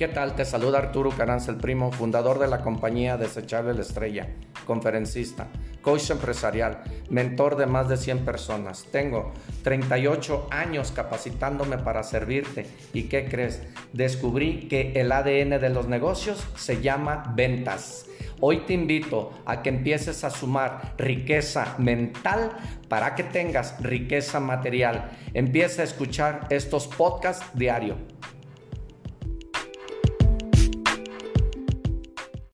¿Qué tal? Te saluda Arturo Caranza, el primo, fundador de la compañía Desechable La Estrella, conferencista, coach empresarial, mentor de más de 100 personas. Tengo 38 años capacitándome para servirte. ¿Y qué crees? Descubrí que el ADN de los negocios se llama ventas. Hoy te invito a que empieces a sumar riqueza mental para que tengas riqueza material. Empieza a escuchar estos podcasts diario.